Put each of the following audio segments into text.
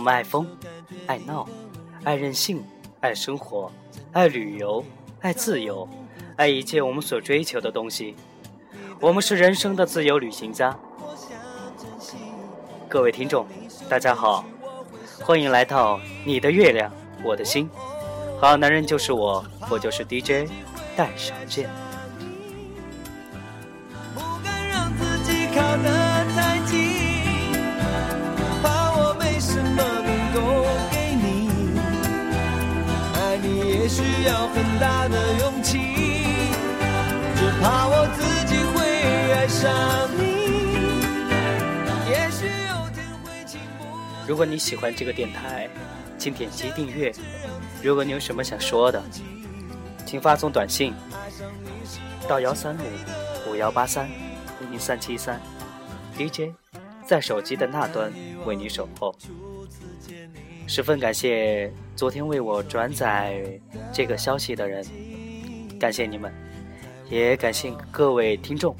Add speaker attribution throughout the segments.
Speaker 1: 我
Speaker 2: 们爱疯，爱闹，爱任性，爱生活，爱旅游，爱自由，爱一切我们所追求的东西。我们是人生的自由旅行家。各位听众，大家好，欢迎来到你的月亮，我的心。好男人就是我，我就是 DJ 戴少健。
Speaker 1: 需要很大的勇气，只怕我自己会爱上你。也许有天会情不
Speaker 2: 如果你喜欢这个电台，请点击订阅。如果你有什么想说的，请发送短信到幺三五五幺八三零三七三，DJ 在手机的那端为你守候。十分感谢昨天为我转载这个消息的人，感谢你们，也感谢各位听众。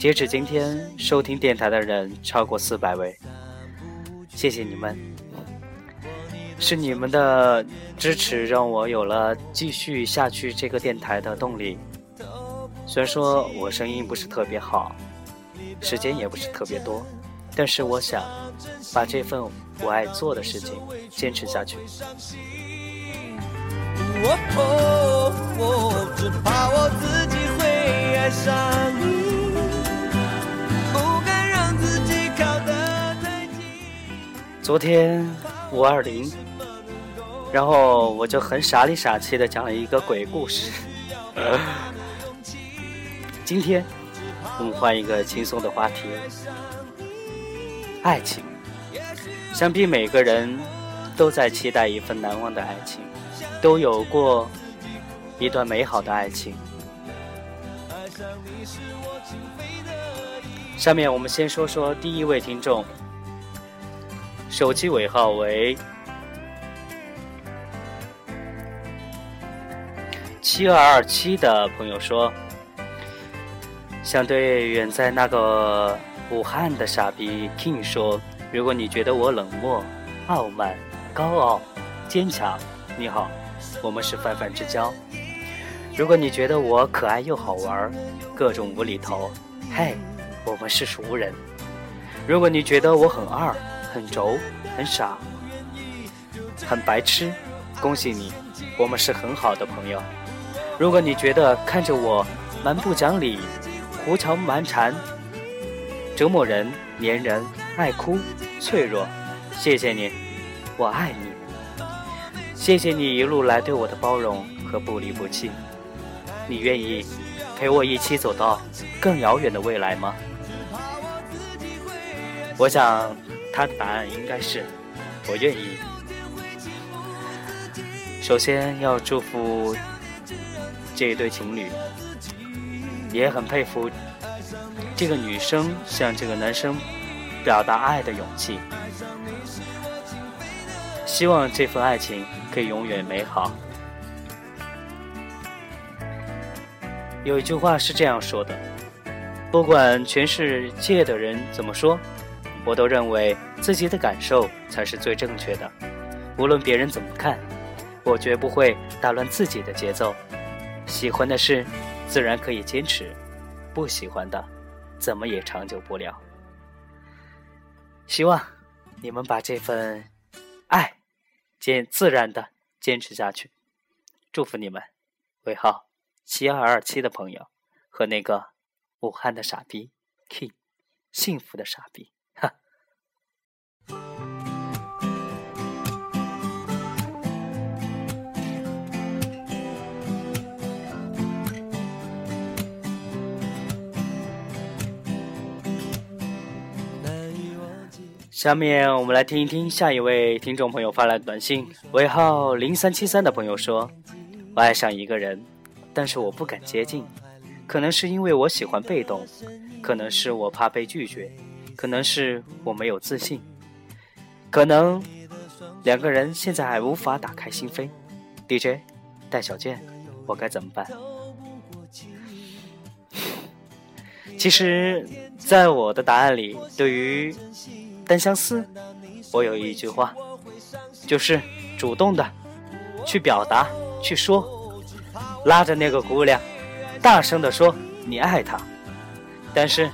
Speaker 2: 截止今天，收听电台的人超过四百位，谢谢你们。是你们的支持让我有了继续下去这个电台的动力。虽然说我声音不是特别好，时间也不是特别多，但是我想把这份我爱做的事情坚持下去。
Speaker 1: 哦哦哦，只怕我自己会爱上你，不敢让自己靠得太近。
Speaker 2: 昨天五二零，然后我就很傻里傻气的讲了一个鬼故事。今天我们换一个轻松的话题，爱情。想必每个人都在期待一份难忘的爱情，都有过一段美好的爱情。下面我们先说说第一位听众，手机尾号为七二二七的朋友说，想对远在那个武汉的傻逼 King 说，如果你觉得我冷漠、傲慢、高傲、坚强，你好，我们是泛泛之交。如果你觉得我可爱又好玩，各种无厘头，嘿，我们是熟人。如果你觉得我很二、很轴、很傻、很白痴，恭喜你，我们是很好的朋友。如果你觉得看着我蛮不讲理、胡搅蛮缠、折磨人、粘人、爱哭、脆弱，谢谢你，我爱你。谢谢你一路来对我的包容和不离不弃。你愿意陪我一起走到更遥远的未来吗？我想他的答案应该是我愿意。首先要祝福这一对情侣，也很佩服这个女生向这个男生表达爱的勇气。希望这份爱情可以永远美好。有一句话是这样说的：不管全世界的人怎么说，我都认为自己的感受才是最正确的。无论别人怎么看，我绝不会打乱自己的节奏。喜欢的事，自然可以坚持；不喜欢的，怎么也长久不了。希望你们把这份爱坚自然的坚持下去。祝福你们，尾号。七二二七的朋友和那个武汉的傻逼 King，幸福的傻逼，下面我们来听一听下一位听众朋友发来的短信，尾号零三七三的朋友说：“我爱上一个人。”但是我不敢接近，可能是因为我喜欢被动，可能是我怕被拒绝，可能是我没有自信，可能两个人现在还无法打开心扉。DJ 戴小健，我该怎么办？其实，在我的答案里，对于单相思，我有一句话，就是主动的去表达、去说，拉着那个姑娘，大声的说你爱她。但是，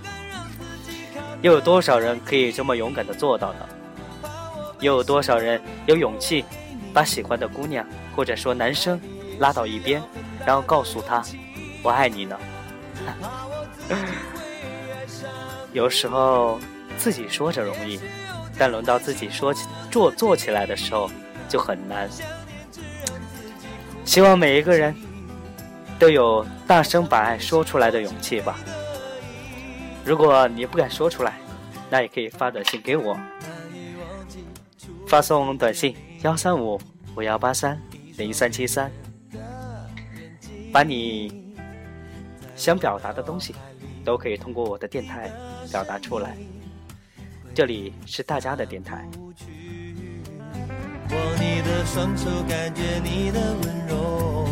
Speaker 2: 又有多少人可以这么勇敢的做到呢？又有多少人有勇气把喜欢的姑娘或者说男生拉到一边，然后告诉他我爱你呢？有时候自己说着容易，但轮到自己说起做做起来的时候就很难。希望每一个人都有大声把爱说出来的勇气吧。如果你不敢说出来，那也可以发短信给我，发送短信幺三五五幺八三零三七三，把你想表达的东西都可以通过我的电台表达出来。这里是大家的电台。
Speaker 1: 握你的双手，感觉你的温柔，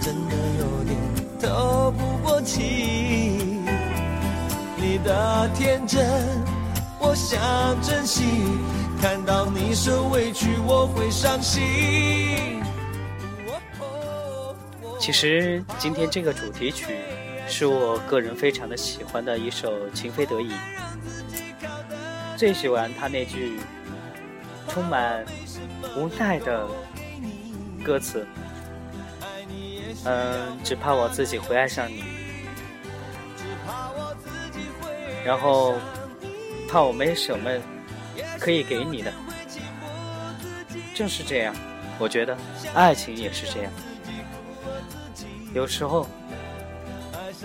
Speaker 1: 真的有点透不过气。你的天真，我想珍惜。看到你受委屈，我会伤心。
Speaker 2: 其实今天这个主题曲是我个人非常的喜欢的一首《情非得已》，最喜欢他那句充满无奈的歌词。嗯，只怕我自己会爱上你。然后，怕我没什么可以给你的。正是这样，我觉得爱情也是这样。有时候，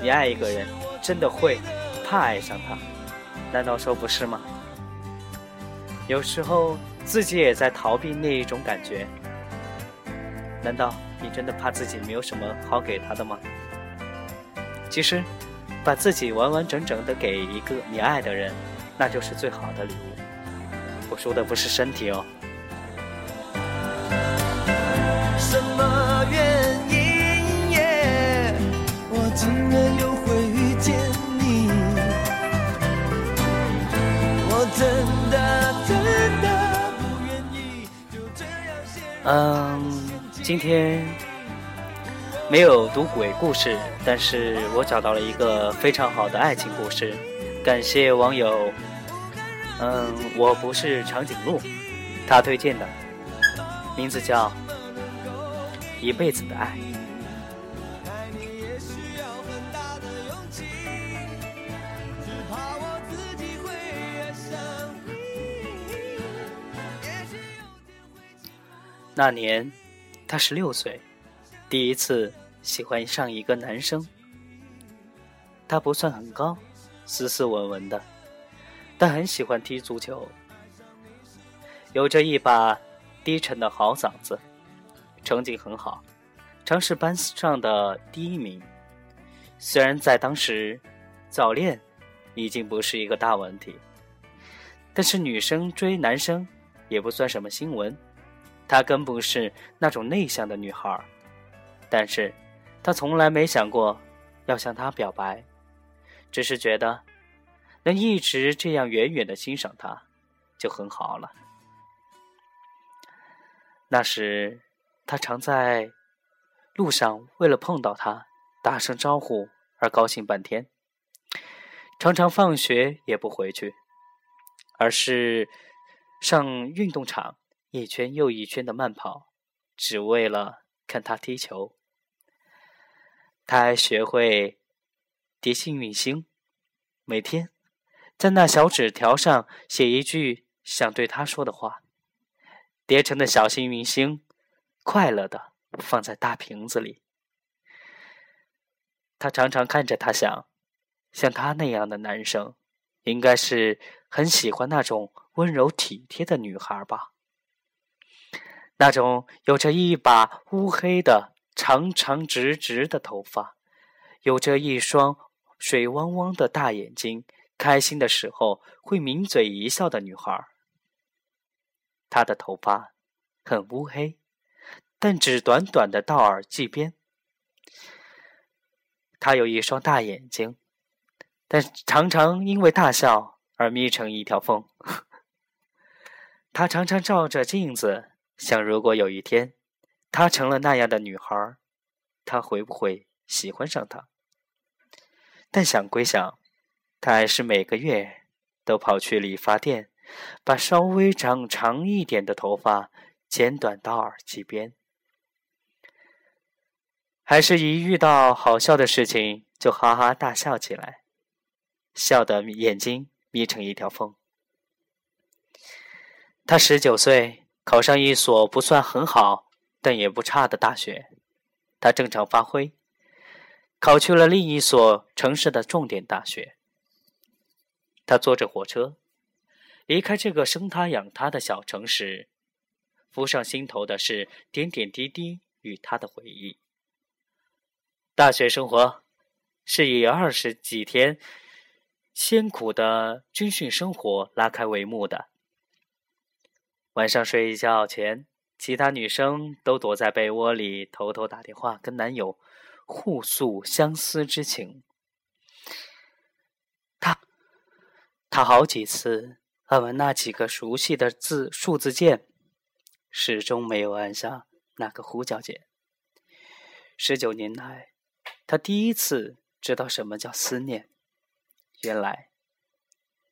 Speaker 2: 你爱一个人，真的会怕爱上他，难道说不是吗？有时候自己也在逃避那一种感觉，难道你真的怕自己没有什么好给他的吗？其实。把自己完完整整的给一个你爱的人，那就是最好的礼物。我说的不是身体哦。
Speaker 1: 什么原因？耶，我竟然又会遇见你。我真的
Speaker 2: 嗯，今天。没有读鬼故事，但是我找到了一个非常好的爱情故事。感谢网友，嗯，我不是长颈鹿，他推荐的，名字叫《一辈子的爱》。那年，他十六岁。第一次喜欢上一个男生，他不算很高，斯斯文文的，但很喜欢踢足球，有着一把低沉的好嗓子，成绩很好，常是班上的第一名。虽然在当时，早恋已经不是一个大问题，但是女生追男生也不算什么新闻。她更不是那种内向的女孩。但是，他从来没想过要向她表白，只是觉得能一直这样远远的欣赏她，就很好了。那时，他常在路上为了碰到她，打声招呼而高兴半天，常常放学也不回去，而是上运动场一圈又一圈的慢跑，只为了看他踢球。他还学会叠幸运星，每天在那小纸条上写一句想对他说的话，叠成的小幸运星，快乐的放在大瓶子里。他常常看着他想，像他那样的男生，应该是很喜欢那种温柔体贴的女孩吧？那种有着一把乌黑的。长长直直的头发，有着一双水汪汪的大眼睛，开心的时候会抿嘴一笑的女孩。他的头发很乌黑，但只短短的到耳际边。他有一双大眼睛，但常常因为大笑而眯成一条缝。他常常照着镜子想：如果有一天她成了那样的女孩，他会不会喜欢上她？但想归想，他还是每个月都跑去理发店，把稍微长长一点的头发剪短到耳际边。还是一遇到好笑的事情就哈哈大笑起来，笑得眼睛眯成一条缝。他十九岁，考上一所不算很好但也不差的大学，他正常发挥，考去了另一所城市的重点大学。他坐着火车，离开这个生他养他的小城市，浮上心头的是点点滴滴与他的回忆。大学生活是以二十几天艰苦的军训生活拉开帷幕的。晚上睡觉前，其他女生都躲在被窝里偷偷打电话跟男友互诉相思之情。他他好几次按完那几个熟悉的字数字键，始终没有按下那个呼叫键。十九年来。他第一次知道什么叫思念。原来，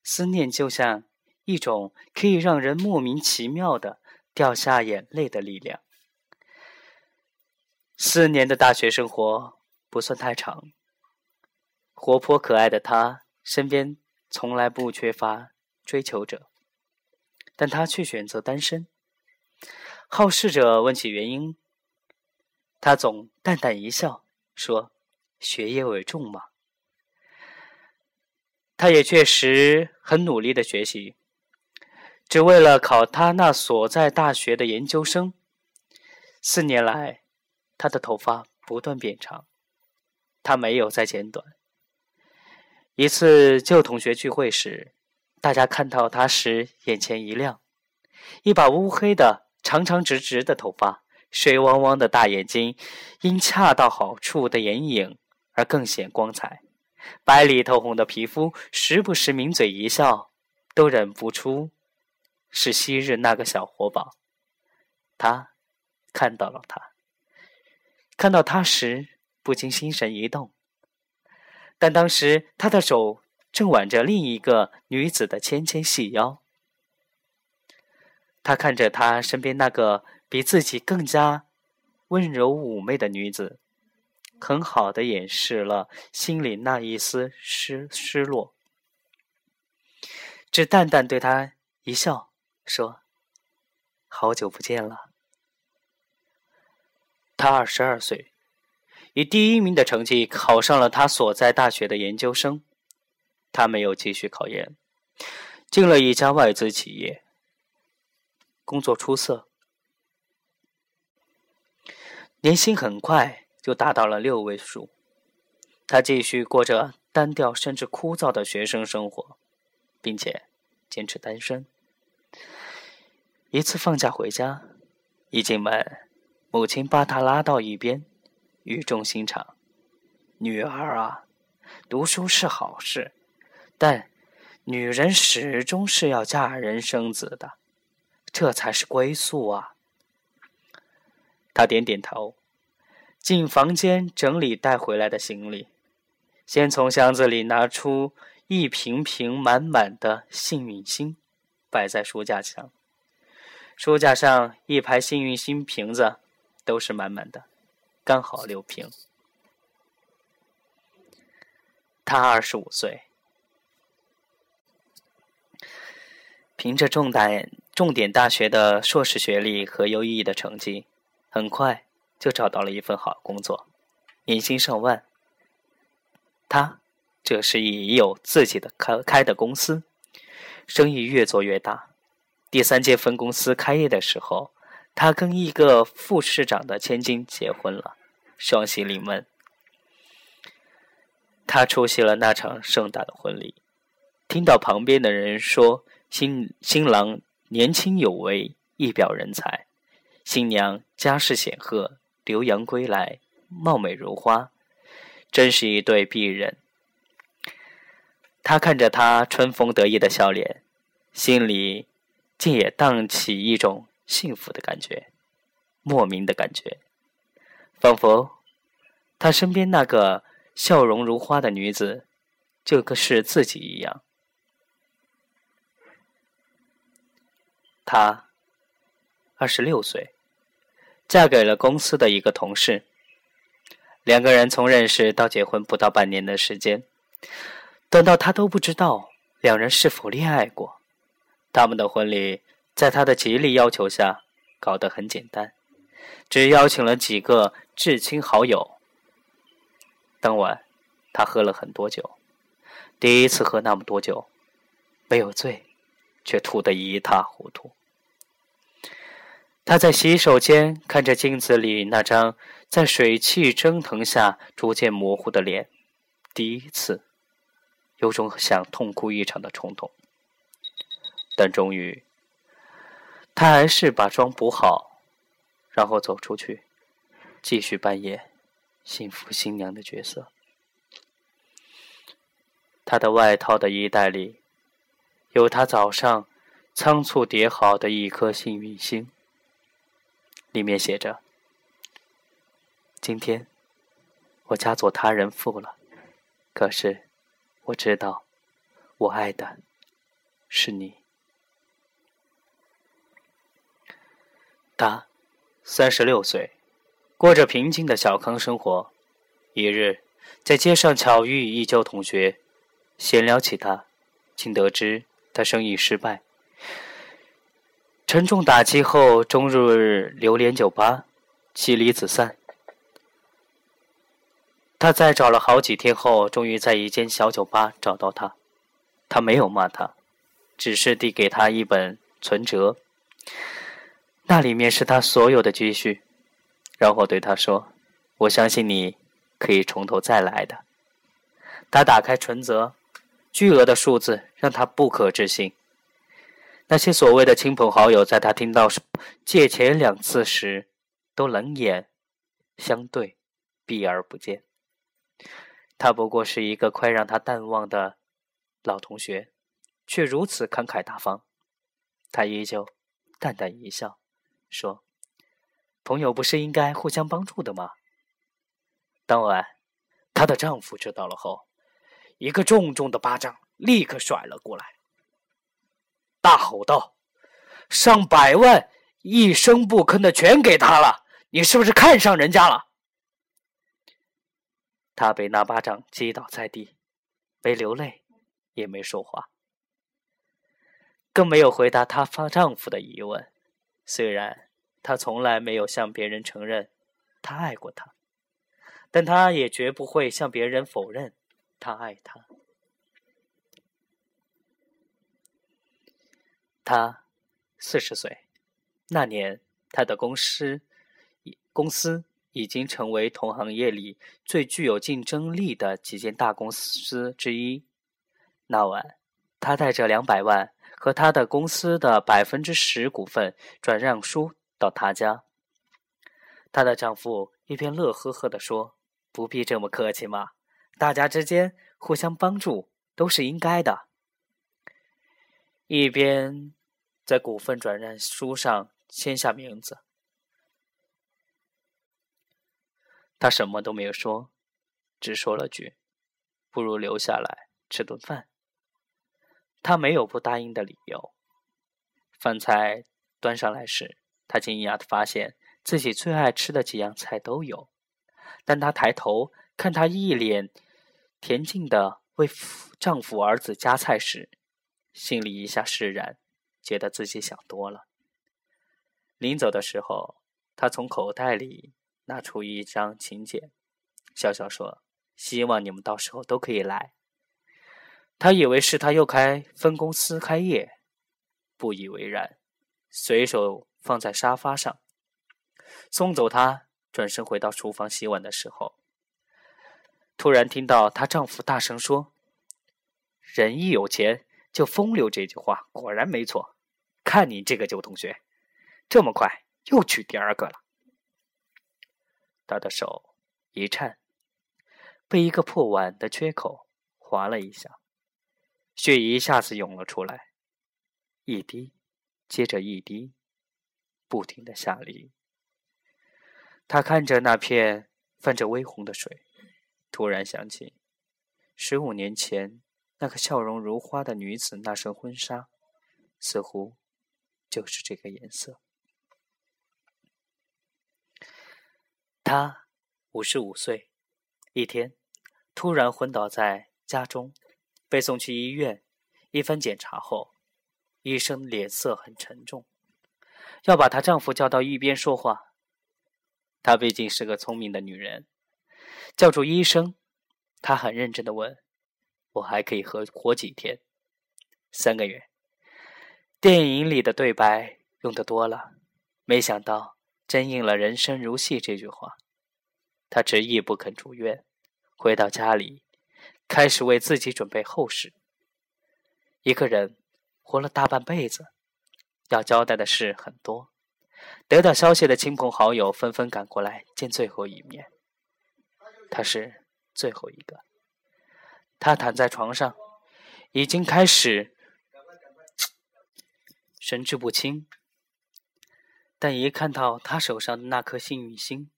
Speaker 2: 思念就像一种可以让人莫名其妙的掉下眼泪的力量。四年的大学生活不算太长。活泼可爱的他身边从来不缺乏追求者，但他却选择单身。好事者问起原因，他总淡淡一笑说。学业为重嘛，他也确实很努力的学习，只为了考他那所在大学的研究生。四年来，他的头发不断变长，他没有再剪短。一次旧同学聚会时，大家看到他时眼前一亮，一把乌黑的长长直直的头发，水汪汪的大眼睛，因恰到好处的眼影。而更显光彩，白里透红的皮肤，时不时抿嘴一笑，都忍不出是昔日那个小活宝。他看到了他，看到他时不禁心神一动。但当时他的手正挽着另一个女子的纤纤细腰，他看着他身边那个比自己更加温柔妩媚的女子。很好的掩饰了心里那一丝失失落，只淡淡对他一笑，说：“好久不见了。”他二十二岁，以第一名的成绩考上了他所在大学的研究生。他没有继续考研，进了一家外资企业，工作出色，年薪很快。就达到了六位数。他继续过着单调甚至枯燥的学生生活，并且坚持单身。一次放假回家，一进门，母亲把他拉到一边，语重心长：“女儿啊，读书是好事，但女人始终是要嫁人生子的，这才是归宿啊。”他点点头。进房间整理带回来的行李，先从箱子里拿出一瓶瓶满满的幸运星，摆在书架上。书架上一排幸运星瓶子都是满满的，刚好六瓶。他二十五岁，凭着重大重点大学的硕士学历和优异的成绩，很快。就找到了一份好工作，年薪上万。他这时已有自己的开开的公司，生意越做越大。第三届分公司开业的时候，他跟一个副市长的千金结婚了，双喜临门。他出席了那场盛大的婚礼，听到旁边的人说新新郎年轻有为，一表人才。新娘家世显赫，留洋归来，貌美如花，真是一对璧人。他看着她春风得意的笑脸，心里竟也荡起一种幸福的感觉，莫名的感觉，仿佛他身边那个笑容如花的女子，就跟是自己一样。她二十六岁。嫁给了公司的一个同事，两个人从认识到结婚不到半年的时间，等到他都不知道两人是否恋爱过。他们的婚礼在他的极力要求下搞得很简单，只邀请了几个至亲好友。当晚，他喝了很多酒，第一次喝那么多酒，没有醉，却吐得一塌糊涂。他在洗手间看着镜子里那张在水汽蒸腾下逐渐模糊的脸，第一次有种想痛哭一场的冲动。但终于，他还是把妆补好，然后走出去，继续扮演幸福新娘的角色。他的外套的衣袋里，有他早上仓促叠好的一颗幸运星。里面写着：“今天我嫁作他人妇了，可是我知道，我爱的是你。”他三十六岁，过着平静的小康生活。一日，在街上巧遇一旧同学，闲聊起他，竟得知他生意失败。沉重打击后，终日流连酒吧，妻离子散。他在找了好几天后，终于在一间小酒吧找到他。他没有骂他，只是递给他一本存折，那里面是他所有的积蓄，然后对他说：“我相信你可以从头再来的。”他打开存折，巨额的数字让他不可置信。那些所谓的亲朋好友，在他听到借钱两次时，都冷眼相对，避而不见。他不过是一个快让他淡忘的老同学，却如此慷慨大方。他依旧淡淡一笑，说：“朋友不是应该互相帮助的吗？”当晚，她的丈夫知道了后，一个重重的巴掌立刻甩了过来。大吼道：“上百万，一声不吭的全给他了，你是不是看上人家了？”他被那巴掌击倒在地，没流泪，也没说话，更没有回答她丈夫的疑问。虽然他从来没有向别人承认他爱过她，但他也绝不会向别人否认他爱她。他四十岁，那年他的公司公司已经成为同行业里最具有竞争力的几间大公司之一。那晚，他带着两百万和他的公司的百分之十股份转让书到他家。她的丈夫一边乐呵呵地说：“不必这么客气嘛，大家之间互相帮助都是应该的。”一边。在股份转让书上签下名字，他什么都没有说，只说了句：“不如留下来吃顿饭。”他没有不答应的理由。饭菜端上来时，他惊讶的发现自己最爱吃的几样菜都有。但他抬头看他一脸恬静的为丈夫儿子夹菜时，心里一下释然。觉得自己想多了。临走的时候，他从口袋里拿出一张请柬，笑笑说：“希望你们到时候都可以来。”他以为是他又开分公司开业，不以为然，随手放在沙发上。送走他，转身回到厨房洗碗的时候，突然听到她丈夫大声说：“人一有钱就风流。”这句话果然没错。看你这个旧同学，这么快又娶第二个了。他的手一颤，被一个破碗的缺口划了一下，血一下子涌了出来，一滴接着一滴，不停的下沥。他看着那片泛着微红的水，突然想起十五年前那个笑容如花的女子那身婚纱，似乎就是这个颜色。他五十五岁，一天突然昏倒在家中，被送去医院。一番检查后，医生脸色很沉重，要把她丈夫叫到一边说话。她毕竟是个聪明的女人，叫住医生，她很认真的问：“我还可以活活几天？三个月？”电影里的对白用的多了，没想到。真应了“人生如戏”这句话，他执意不肯住院，回到家里，开始为自己准备后事。一个人活了大半辈子，要交代的事很多。得到消息的亲朋好友纷纷赶过来见最后一面，他是最后一个。他躺在床上，已经开始神志不清。但一看到他手上的那颗幸运星，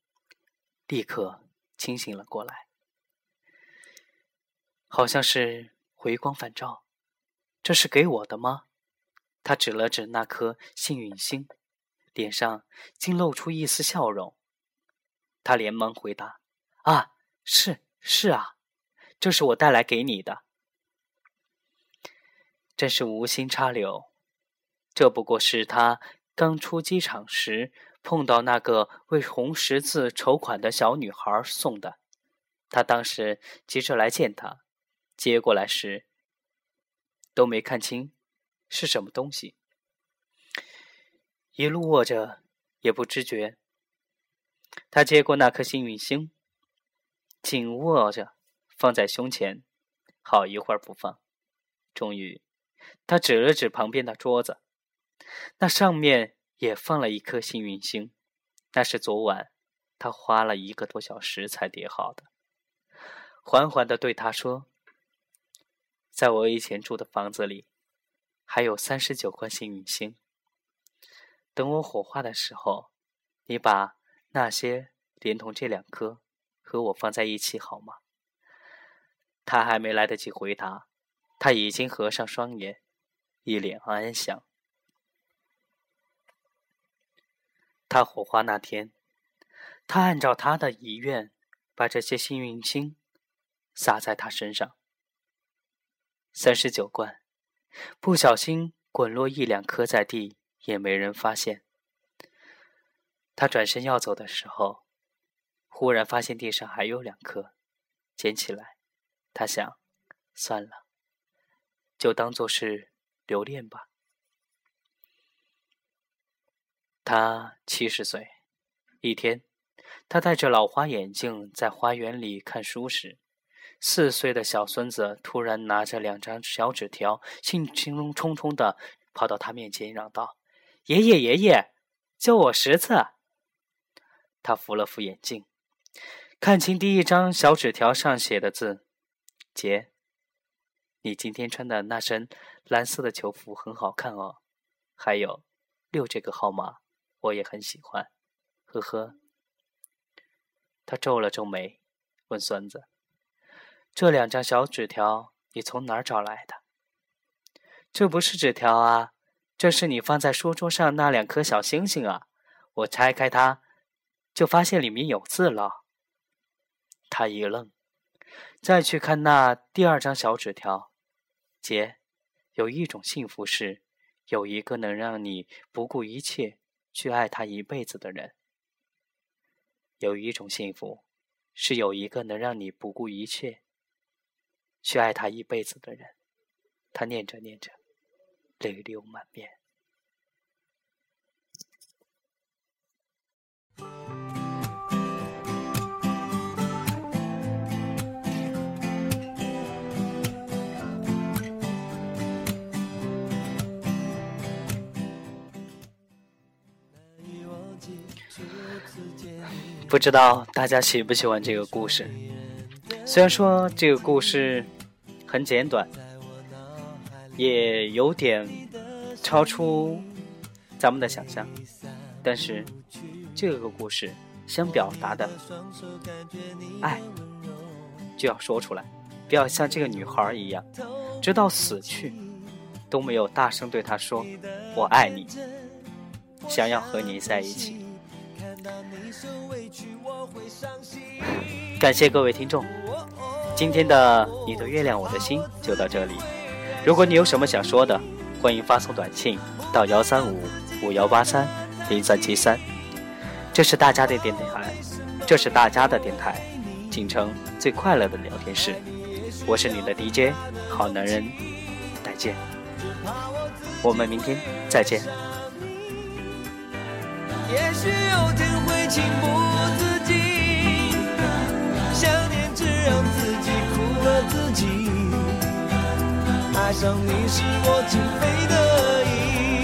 Speaker 2: 立刻清醒了过来，好像是回光返照。这是给我的吗？他指了指那颗幸运星，脸上竟露出一丝笑容。他连忙回答：“啊，是是啊，这是我带来给你的。真是无心插柳，这不过是他。”刚出机场时碰到那个为红十字筹款的小女孩送的，他当时急着来见她，接过来时都没看清是什么东西，一路握着也不知觉。他接过那颗幸运星，紧握着放在胸前，好一会儿不放，终于，他指了指旁边的桌子。那上面也放了一颗幸运星，那是昨晚他花了一个多小时才叠好的。缓缓地对他说：“在我以前住的房子里，还有三十九颗幸运星。等我火化的时候，你把那些连同这两颗和我放在一起好吗？”他还没来得及回答，他已经合上双眼，一脸安详。他火化那天，他按照他的遗愿，把这些幸运星撒在他身上。三十九罐，不小心滚落一两颗在地，也没人发现。他转身要走的时候，忽然发现地上还有两颗，捡起来，他想，算了，就当做是留恋吧。他七十岁，一天，他戴着老花眼镜在花园里看书时，四岁的小孙子突然拿着两张小纸条，兴冲冲冲的跑到他面前，嚷道：“爷爷，爷爷，教我识字！”他扶了扶眼镜，看清第一张小纸条上写的字：“姐，你今天穿的那身蓝色的球服很好看哦，还有六这个号码。”我也很喜欢，呵呵。他皱了皱眉，问孙子：“这两张小纸条你从哪儿找来的？”“这不是纸条啊，这是你放在书桌上那两颗小星星啊！我拆开它，就发现里面有字了。”他一愣，再去看那第二张小纸条：“姐，有一种幸福是，有一个能让你不顾一切。”去爱他一辈子的人，有一种幸福，是有一个能让你不顾一切去爱他一辈子的人。他念着念着，泪流满面。不知道大家喜不喜欢这个故事？虽然说这个故事很简短，也有点超出咱们的想象，但是这个故事想表达的爱就要说出来，不要像这个女孩一样，直到死去都没有大声对她说“我爱你”，想要和你在一起。感谢各位听众，今天的你的月亮我的心就到这里。如果你有什么想说的，欢迎发送短信到幺三五五幺八三零三七三。这是大家的电台，这是大家的电台，锦城最快乐的聊天室。我是你的 DJ 好男人，再见。我们明天再见。
Speaker 1: 也许有天会情不自禁，想念只让自己苦了自己。爱上你是我情非得已。